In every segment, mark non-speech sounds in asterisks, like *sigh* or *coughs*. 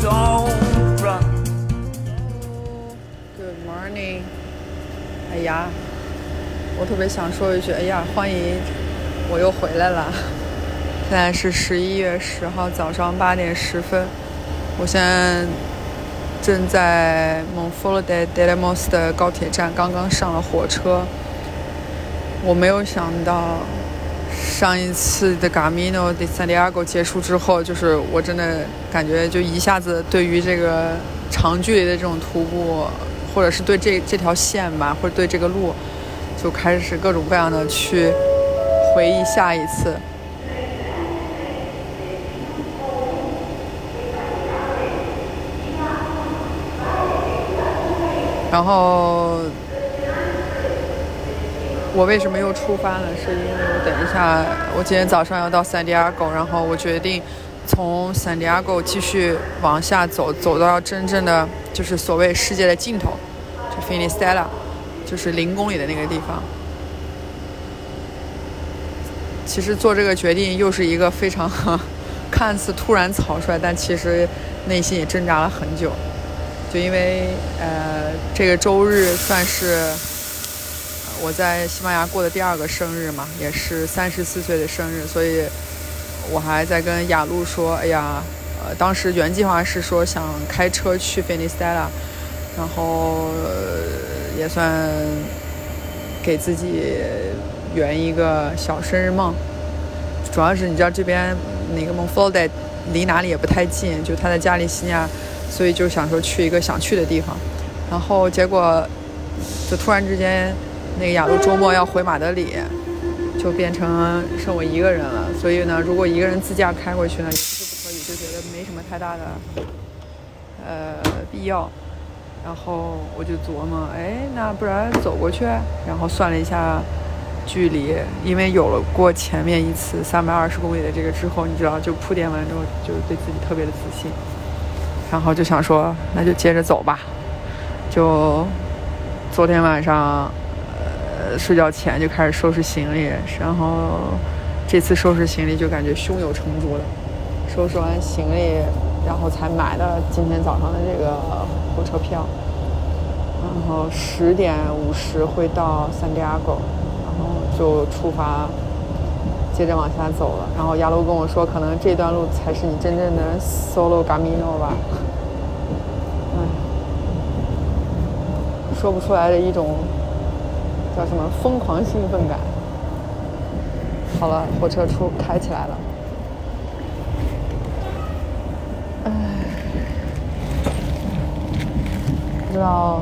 Good morning。哎呀，我特别想说一句，哎呀，欢迎我又回来了。*laughs* 现在是十一月十号早上八点十分，我现在正在蒙福洛德德雷莫斯的高铁站，刚刚上了火车。我没有想到。上一次的 Camino de Santiago 结束之后，就是我真的感觉就一下子对于这个长距离的这种徒步，或者是对这这条线吧，或者对这个路，就开始各种各样的去回忆下一次。然后我为什么又出发呢？是因为我等一下，我今天早上要到圣地亚哥，然后我决定从圣地亚哥继续往下走，走到真正的就是所谓世界的尽头，就 Finistella，就是零公里的那个地方。其实做这个决定又是一个非常看似突然草率，但其实内心也挣扎了很久。就因为呃，这个周日算是我在西班牙过的第二个生日嘛，也是三十四岁的生日，所以我还在跟雅露说，哎呀，呃，当时原计划是说想开车去菲尼斯泰拉，然后、也算给自己圆一个小生日梦。主要是你知道这边那个蒙佛罗代离哪里也不太近，就他在加利西亚。所以就想说去一个想去的地方，然后结果就突然之间，那个雅露周末要回马德里，就变成剩我一个人了。所以呢，如果一个人自驾开过去呢，也不是不可以，就觉得没什么太大的呃必要。然后我就琢磨，哎，那不然走过去？然后算了一下距离，因为有了过前面一次三百二十公里的这个之后，你知道，就铺垫完之后，就对自己特别的自信。然后就想说，那就接着走吧。就昨天晚上，呃，睡觉前就开始收拾行李，然后这次收拾行李就感觉胸有成竹了。收拾完行李，然后才买的今天早上的这个火车票。然后十点五十会到三迪亚哥，然后就出发，接着往下走了。然后亚楼跟我说，可能这段路才是你真正的 solo *laughs* camino 吧。说不出来的一种叫什么疯狂兴奋感。好了，火车出开起来了。唉，不知道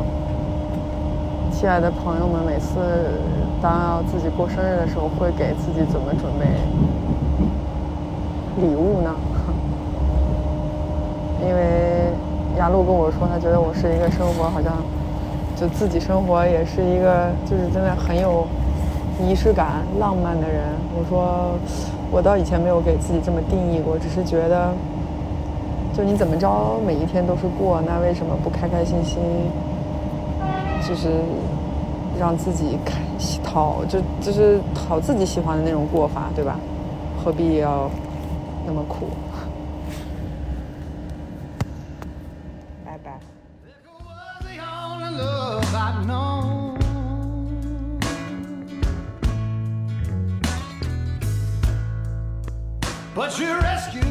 亲爱的朋友们，每次当要自己过生日的时候，会给自己怎么准备礼物呢？*laughs* 因为雅露跟我说，她觉得我是一个生活好像。就自己生活也是一个，就是真的很有仪式感、浪漫的人。我说，我到以前没有给自己这么定义过，只是觉得，就你怎么着，每一天都是过，那为什么不开开心心？就是让自己开讨，就就是讨自己喜欢的那种过法，对吧？何必要那么苦？*laughs* 拜拜。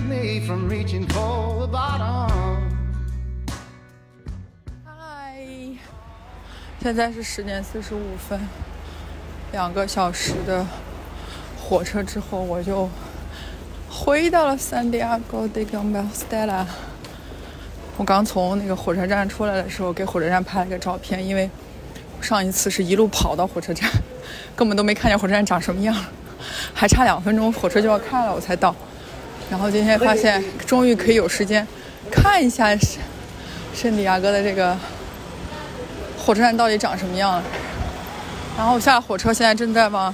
Me from reaching for the bottom. 嗨，现在是十点四十五分，两个小时的火车之后，我就回到了圣地亚哥的 Compostela。我刚从那个火车站出来的时候，给火车站拍了个照片，因为上一次是一路跑到火车站，根本都没看见火车站长什么样，还差两分钟火车就要开了，我才到。然后今天发现终于可以有时间看一下圣圣地亚哥的这个火车站到底长什么样。然后我下了火车，现在正在往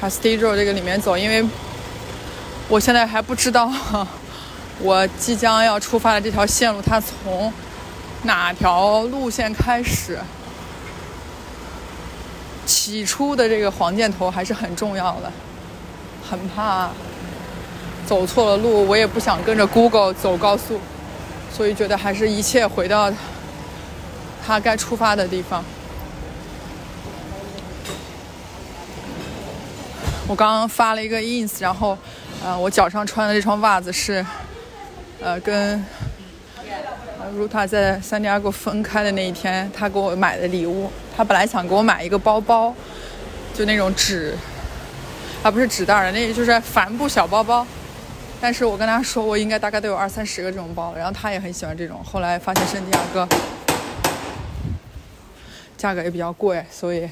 Castillo 这个里面走，因为我现在还不知道 *laughs* 我即将要出发的这条线路它从哪条路线开始。起初的这个黄箭头还是很重要的，很怕走错了路，我也不想跟着 Google 走高速，所以觉得还是一切回到他该出发的地方。我刚刚发了一个 ins，然后，呃，我脚上穿的这双袜子是，呃，跟 Ruta 在三迪亚哥分开的那一天，他给我买的礼物。他本来想给我买一个包包，就那种纸，啊，不是纸袋儿，那就是帆布小包包。但是我跟他说，我应该大概都有二三十个这种包，然后他也很喜欢这种。后来发现圣地亚哥价格也比较贵，所以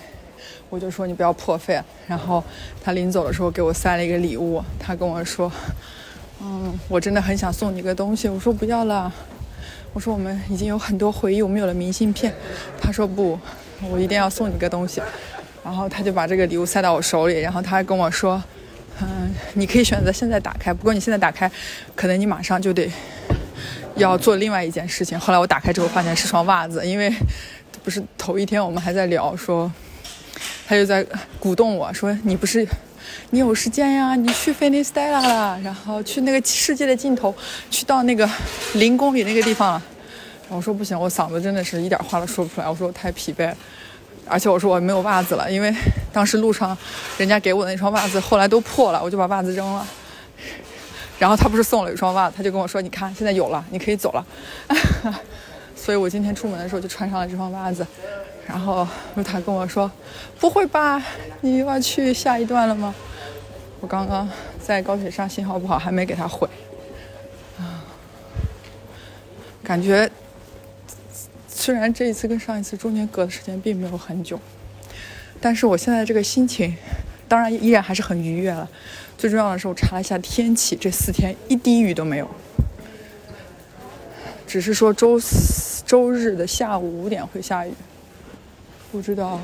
我就说你不要破费。然后他临走的时候给我塞了一个礼物，他跟我说：“嗯，我真的很想送你个东西。”我说：“不要了。”我说：“我们已经有很多回忆，我们有了明信片。”他说：“不。”我一定要送你个东西，然后他就把这个礼物塞到我手里，然后他还跟我说：“嗯，你可以选择现在打开，不过你现在打开，可能你马上就得要做另外一件事情。”后来我打开之后发现是双袜子，因为不是头一天我们还在聊说，他就在鼓动我说：“你不是你有时间呀？你去菲尼斯戴拉了，然后去那个世界的尽头，去到那个零公里那个地方了。”我说不行，我嗓子真的是一点话都说不出来。我说我太疲惫了，而且我说我没有袜子了，因为当时路上人家给我的那双袜子后来都破了，我就把袜子扔了。然后他不是送了一双袜子，他就跟我说：“你看，现在有了，你可以走了。*laughs* ”所以我今天出门的时候就穿上了这双袜子。然后他跟我说：“不会吧，你又要去下一段了吗？”我刚刚在高铁上信号不好，还没给他回。啊，感觉。虽然这一次跟上一次中间隔的时间并没有很久，但是我现在这个心情，当然依然还是很愉悦了。最重要的是，我查了一下天气，这四天一滴雨都没有，只是说周四周日的下午五点会下雨，不知道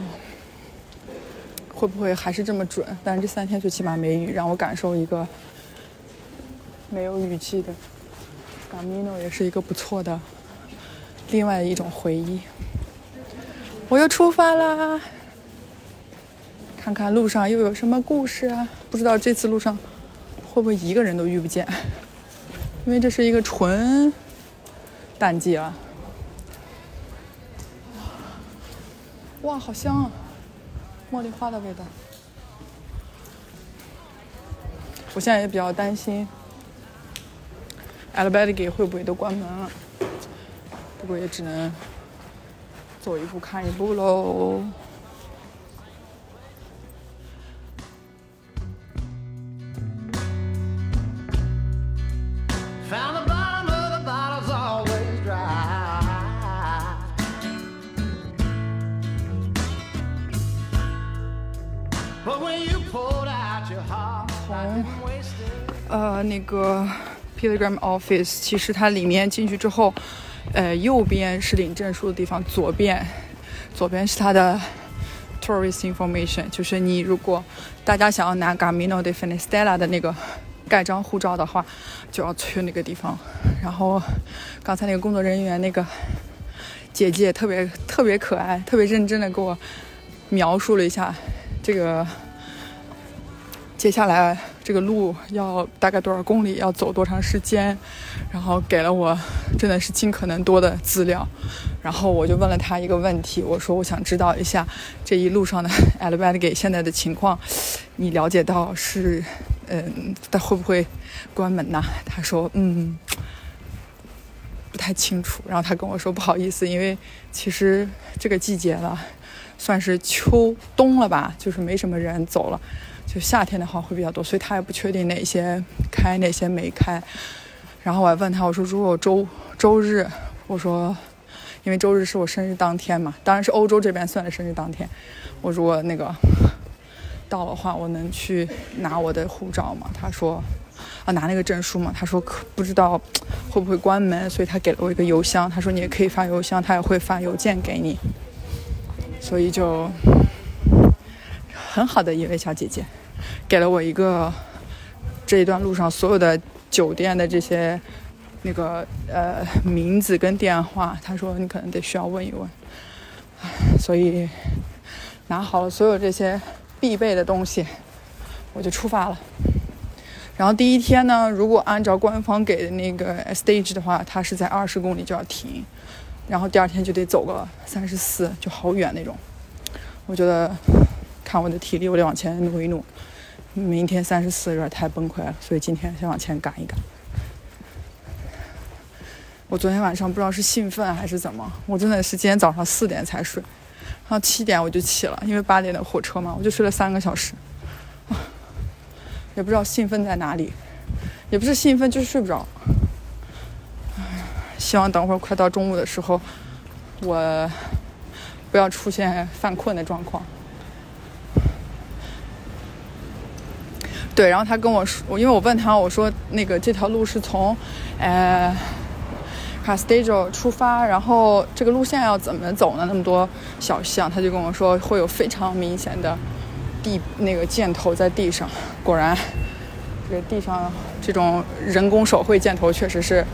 会不会还是这么准。但是这三天最起码没雨，让我感受一个没有雨季的 Camino 也是一个不错的。另外一种回忆，我又出发啦！看看路上又有什么故事啊？不知道这次路上会不会一个人都遇不见，因为这是一个纯淡季啊！哇，好香啊，茉莉花的味道。我现在也比较担心 a l b e r g 会不会都关门了。不过也只能走一步看一步喽。从呃那个 Pilgrim Office，其实它里面进去之后。呃，右边是领证书的地方，左边，左边是它的 tourist information，就是你如果大家想要拿 Camino de Finistera 的那个盖章护照的话，就要去那个地方。然后刚才那个工作人员那个姐姐特别特别可爱，特别认真的给我描述了一下这个接下来。这个路要大概多少公里？要走多长时间？然后给了我真的是尽可能多的资料。然后我就问了他一个问题，我说我想知道一下这一路上的 a *laughs* l b e r g 现在的情况，你了解到是嗯，他会不会关门呢？他说嗯，不太清楚。然后他跟我说不好意思，因为其实这个季节了，算是秋冬了吧，就是没什么人走了。就夏天的话会比较多，所以他也不确定哪些开，哪些没开。然后我还问他，我说如果周周日，我说，因为周日是我生日当天嘛，当然是欧洲这边算的生日当天。我如果那个到的话，我能去拿我的护照吗？他说，啊，拿那个证书嘛？他说可不知道会不会关门，所以他给了我一个邮箱，他说你也可以发邮箱，他也会发邮件给你，所以就很好的一位小姐姐，给了我一个这一段路上所有的酒店的这些那个呃名字跟电话，他说你可能得需要问一问，所以拿好了所有这些必备的东西，我就出发了。然后第一天呢，如果按照官方给的那个 stage 的话，它是在二十公里就要停，然后第二天就得走个三十四，就好远那种。我觉得看我的体力，我得往前努一努。明天三十四有点太崩溃了，所以今天先往前赶一赶。我昨天晚上不知道是兴奋还是怎么，我真的是今天早上四点才睡，然后七点我就起了，因为八点的火车嘛，我就睡了三个小时。也不知道兴奋在哪里，也不是兴奋，就是睡不着。希望等会儿快到中午的时候，我不要出现犯困的状况。对，然后他跟我说，因为我问他，我说那个这条路是从，呃 c a s t e g o 出发，然后这个路线要怎么走呢？那么多小巷，他就跟我说会有非常明显的地那个箭头在地上。果然，这个地上这种人工手绘箭头确实是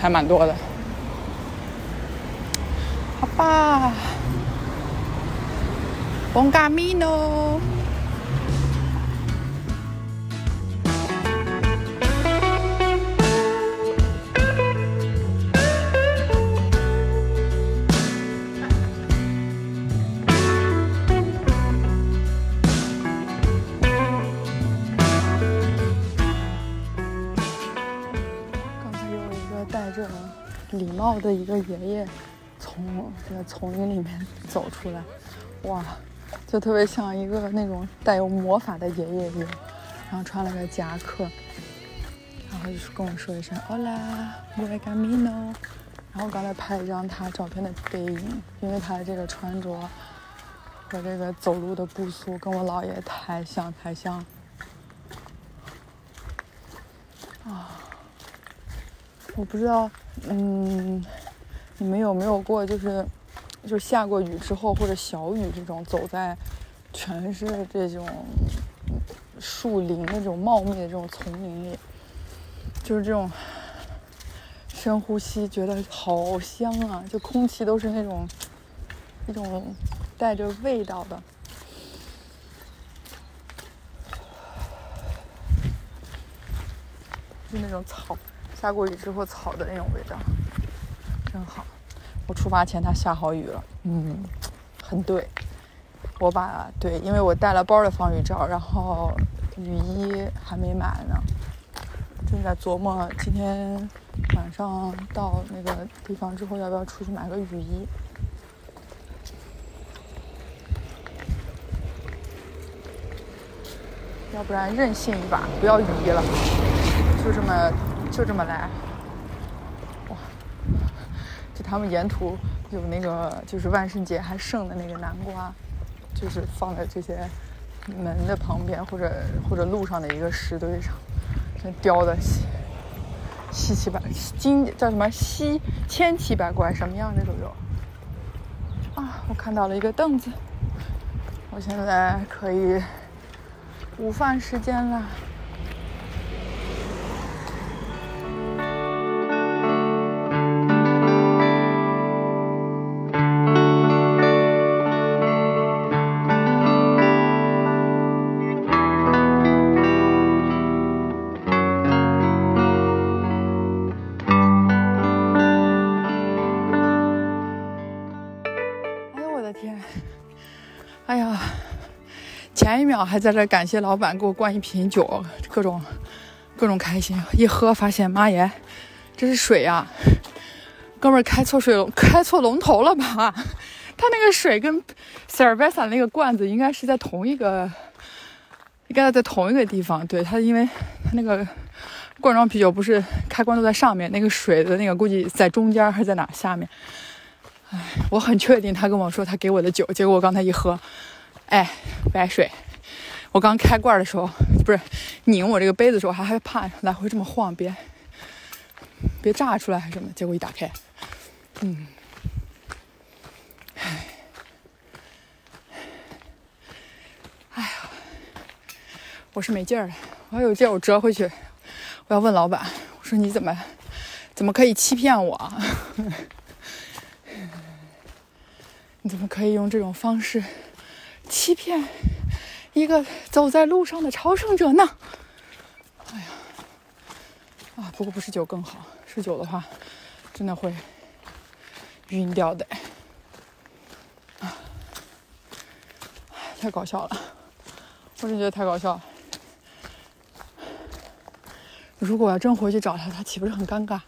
还蛮多的。好吧，Bon camino。礼帽的一个爷爷从这个丛林里面走出来，哇，就特别像一个那种带有魔法的爷爷一样，然后穿了个夹克，然后就是跟我说一声 “Hola, buen camino”，然后刚才拍一张他照片的背影，因为他的这个穿着和这个走路的步速跟我姥爷太像太像。我不知道，嗯，你们有没有过就是，就下过雨之后或者小雨这种，走在全是这种树林那种茂密的这种丛林里，就是这种深呼吸，觉得好香啊！就空气都是那种一种带着味道的。就那种草，下过雨之后草的那种味道，真好。我出发前它下好雨了，嗯，很对。我把对，因为我带了包的防雨罩，然后雨衣还没买呢，正在琢磨今天晚上到那个地方之后要不要出去买个雨衣。要不然任性一把，不要雨衣了。就这么就这么来。哇！就他们沿途有那个就是万圣节还剩的那个南瓜，就是放在这些门的旁边或者或者路上的一个石堆上，这雕的稀稀奇百金叫什么稀千奇百怪，什么样的都有。啊！我看到了一个凳子，我现在可以午饭时间了。还在这感谢老板给我灌一瓶酒，各种各种开心，一喝发现妈耶，这是水呀、哥们儿开错水龙，开错龙头了吧？*laughs* 他那个水跟 Cerveza 那个罐子应该是在同一个，应该在同一个地方。对他，因为他那个罐装啤酒不是开关都在上面，那个水的那个估计在中间还是在哪下面。我很确定他跟我说他给我的酒，结果我刚才一喝，哎，白水。我刚开罐的时候，不是拧我这个杯子的时候，还害怕来回这么晃，别别炸出来还是什么，结果一打开，嗯，唉，哎呀，我是没劲儿了，我要有劲儿我折回去，我要问老板，我说你怎么怎么可以欺骗我？*laughs* 你怎么可以用这种方式欺骗一个走在路上的朝圣者呢？哎呀，啊，不过不是酒更好，是酒的话，真的会晕掉的。啊，太搞笑了，我真觉得太搞笑了。如果我要真回去找他，他岂不是很尴尬？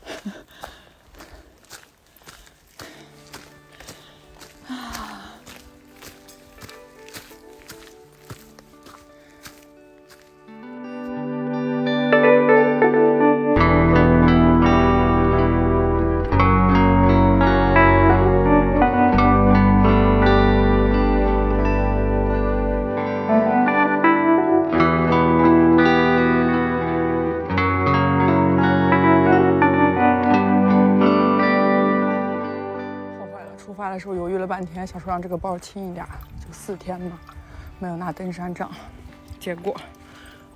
今天，想说让这个包轻一点，就四天嘛，没有拿登山杖。结果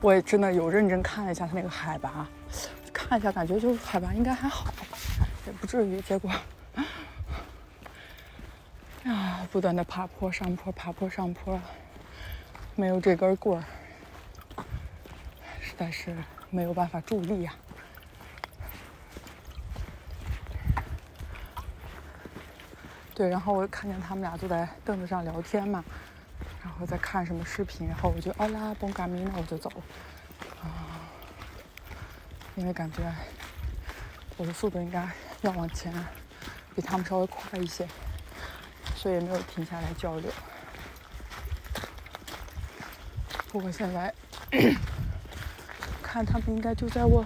我也真的有认真看了一下它那个海拔，看一下感觉就是海拔应该还好，也不至于。结果啊，不断的爬坡上坡，爬坡上坡，没有这根棍儿，实在是没有办法助力呀、对，然后我看见他们俩坐在凳子上聊天嘛，然后在看什么视频，然后我就啊啦蹦嘎咪，那我就走，啊，因为感觉我的速度应该要往前，比他们稍微快一些，所以也没有停下来交流。不过现在 *coughs* 看他们应该就在我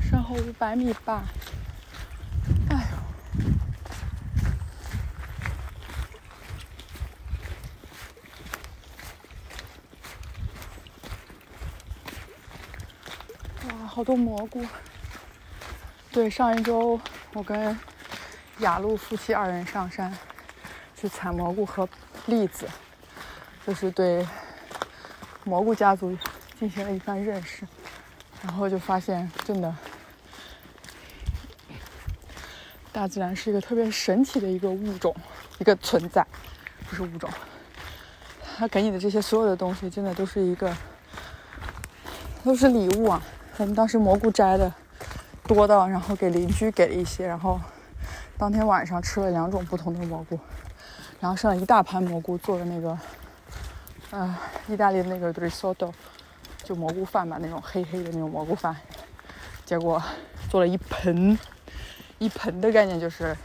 身后五百米吧，好多蘑菇！对，上一周我跟雅露夫妻二人上山去采蘑菇和栗子，就是对蘑菇家族进行了一番认识，然后就发现真的，大自然是一个特别神奇的一个物种，一个存在，不是物种。它给你的这些所有的东西，真的都是一个，都是礼物啊！我们当时蘑菇摘的多到，然后给邻居给了一些，然后当天晚上吃了两种不同的蘑菇，然后剩了一大盘蘑菇做的那个，呃，意大利的那个 risotto，就蘑菇饭吧，那种黑黑的那种蘑菇饭，结果做了一盆，一盆的概念就是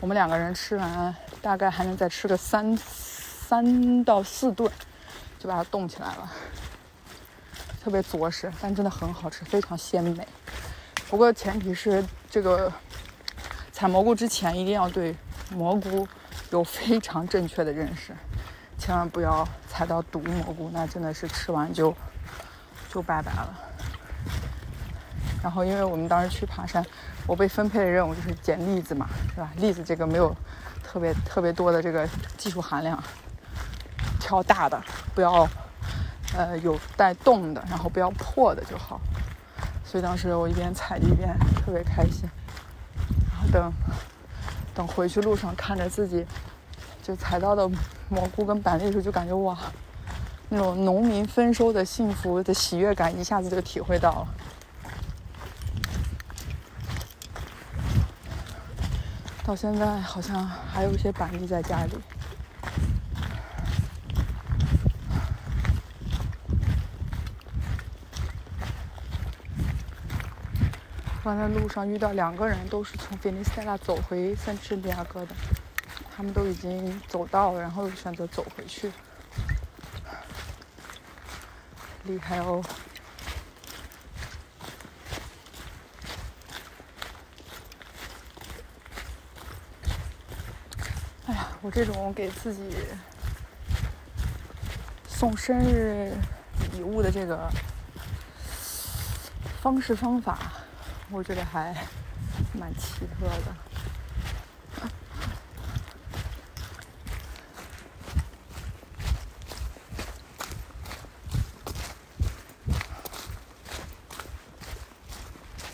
我们两个人吃完，大概还能再吃个三三到四顿，就把它冻起来了。特别着实，但真的很好吃，非常鲜美。不过前提是这个采蘑菇之前一定要对蘑菇有非常正确的认识，千万不要采到毒蘑菇，那真的是吃完就就拜拜了。然后因为我们当时去爬山，我被分配的任务就是捡栗子嘛，是吧？栗子这个没有特别特别多的这个技术含量，挑大的，不要。呃，有带动的，然后不要破的就好。所以当时我一边采一边特别开心。然后等等回去路上看着自己就采到的蘑菇跟板栗的时候，就感觉哇，那种农民丰收的幸福的喜悦感一下子就体会到了。到现在好像还有一些板栗在家里。刚才路上遇到两个人，都是从菲尼斯泰拉走回圣地亚哥的，他们都已经走到了，然后选择走回去，厉害哦！哎呀，我这种给自己送生日礼物的这个方式方法。我觉得还蛮奇特的。*laughs*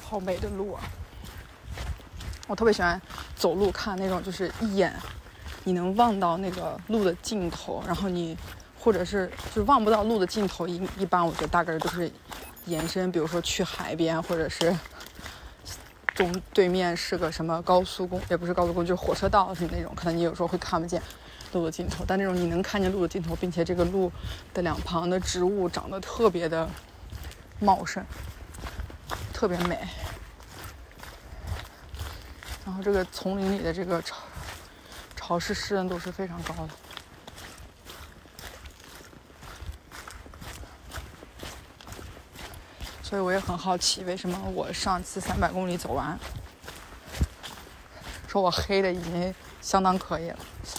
好美的路啊！我特别喜欢走路看那种，就是一眼你能望到那个路的尽头，然后你或者是就是望不到路的尽头，一一般我觉得大概都是延伸，比如说去海边，或者是中对面是个什么高速公，也不是高速公，就是火车道是那种，可能你有时候会看不见路的尽头，但那种你能看见路的尽头，并且这个路的两旁的植物长得特别的茂盛，特别美。*laughs* 然后这个丛林里的这个潮潮湿湿润度是非常高的。所以我也很好奇，为什么我上次三百公里走完，说我黑的已经相当可以了，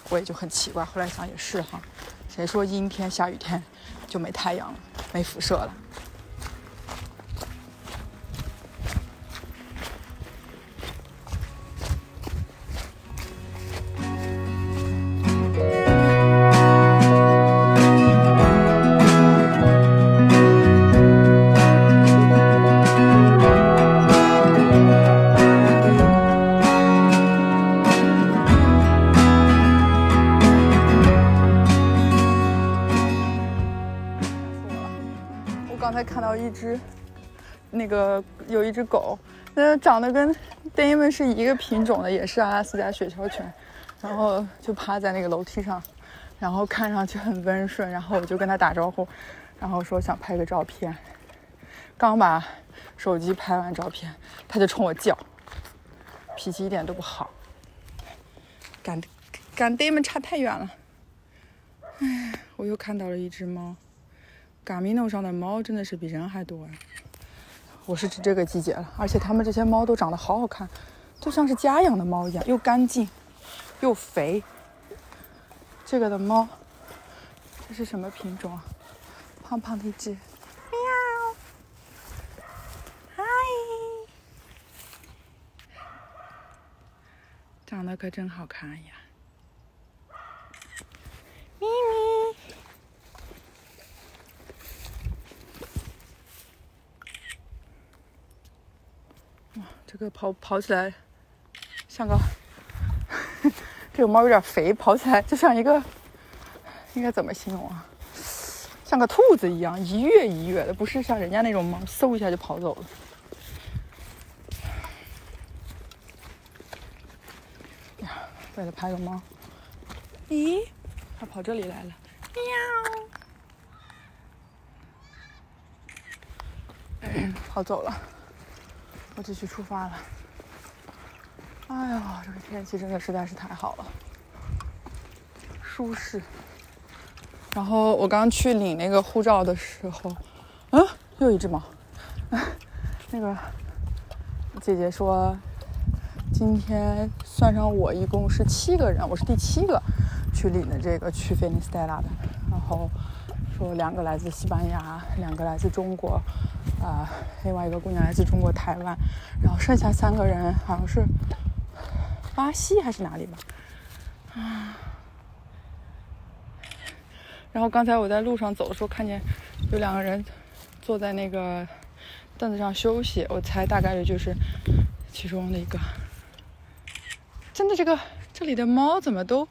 我也就很奇怪。后来想也是哈，谁说阴天下雨天就没太阳了，没辐射了？只狗，那长得跟 Damon 是一个品种的，也是阿拉斯加雪橇犬，然后就趴在那个楼梯上，然后看上去很温顺，然后我就跟它打招呼，然后说想拍个照片，刚把手机拍完照片，它就冲我叫，脾气一点都不好，赶赶 Damon 差太远了，唉，我又看到了一只猫。嘎米诺上的猫真的是比人还多呀！我是指这个季节了，而且它们这些猫都长得好好看，就像是家养的猫一样，又干净又肥。这个的猫，这是什么品种啊？胖胖的一只，喵，嗨，长得可真好看呀！咪咪。这个跑跑起来像个，*laughs* 这个猫有点肥，跑起来就像一个，应该怎么形容啊？像个兔子一样，一跃一跃的，不是像人家那种猫，嗖一下就跑走了。呀，为了拍个猫，咦，它跑这里来了，喵，*coughs* 跑走了。我继续出发了。哎呀，这个天气真的实在是太好了，舒适。然后我刚去领那个护照的时候，嗯，又一只猫。*laughs* 那个姐姐说，今天算上我一共是七个人，我是第七个去领的这个去菲尼斯戴拉的。然后说两个来自西班牙，两个来自中国。啊，另外一个姑娘来自中国台湾，然后剩下三个人好像是巴西还是哪里吧，啊。然后刚才我在路上走的时候，看见有两个人坐在那个凳子上休息，我猜大概率就是其中的一个。真的，这个这里的猫怎么都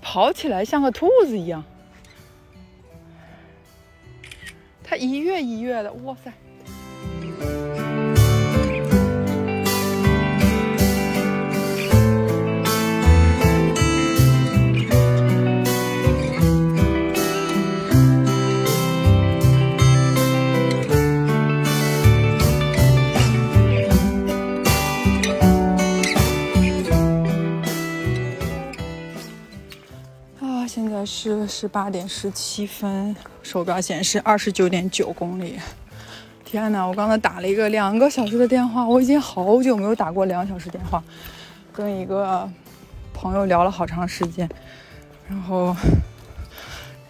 跑起来像个兔子一样？一跃一跃的，哇塞！现在是十八点十七分，手表显示二十九点九公里。天哪！我刚才打了一个两个小时的电话，我已经好久没有打过两个小时电话，跟一个朋友聊了好长时间。然后，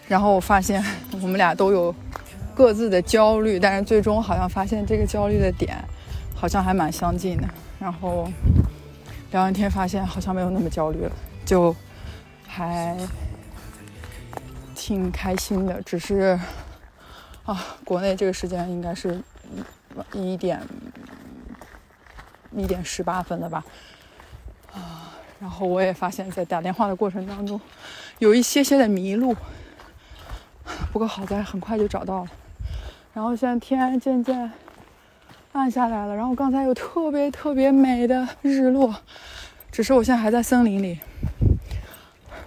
然后我发现我们俩都有各自的焦虑，但是最终好像发现这个焦虑的点好像还蛮相近的。然后聊完天发现好像没有那么焦虑了，就还挺开心的。只是啊，国内这个时间应该是一点一点十八分了吧？啊，然后我也发现，在打电话的过程当中，有一些些的迷路，不过好在很快就找到了。然后现在天渐渐暗下来了，然后刚才有特别特别美的日落，只是我现在还在森林里，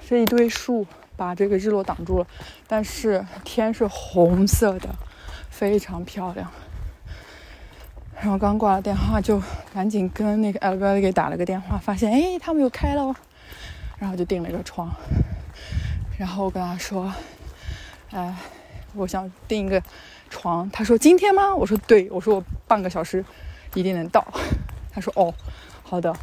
这一堆树把这个日落挡住了，但是天是红色的，非常漂亮。然后刚挂了电话，就赶紧跟那个 LV 给打了个电话，发现哎他们又开了，然后就订了一个床，然后我跟他说，哎，我想订一个床，他说今天吗？我说对，我说我半个小时一定能到，他说哦，好的，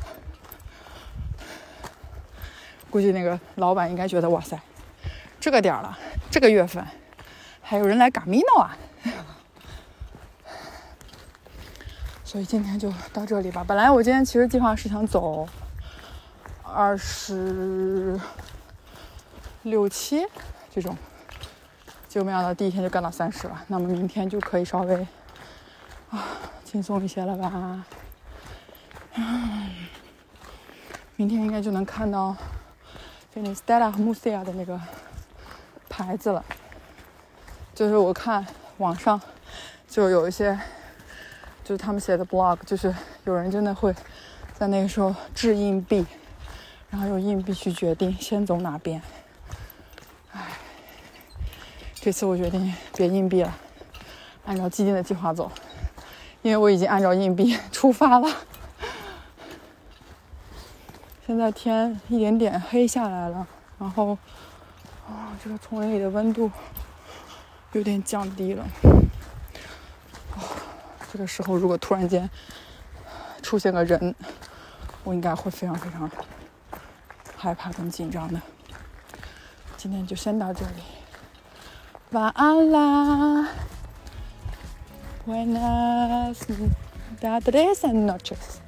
估计那个老板应该觉得哇塞，这个点儿了，这个月份还有人来嘎米诺啊。*laughs* 所以今天就到这里吧。本来我今天其实计划是想走二十六七这种，结果没想到第一天就干到三十了。那么明天就可以稍微啊轻松一些了吧？嗯，明天应该就能看到就那 Stella 和 Musia 的那个牌子了。就是我看网上就有一些。就是他们写的 blog，就是有人真的会在那个时候掷硬币，然后用硬币去决定先走哪边。唉，这次我决定别硬币了，按照既定的计划走，因为我已经按照硬币 *laughs* 出发了。现在天一点点黑下来了，然后啊，这个丛林里的温度有点降低了。这个时候，如果突然间出现个人，我应该会非常非常害怕跟紧张的。今天就先到这里，晚安啦，Buenas tardes and noches。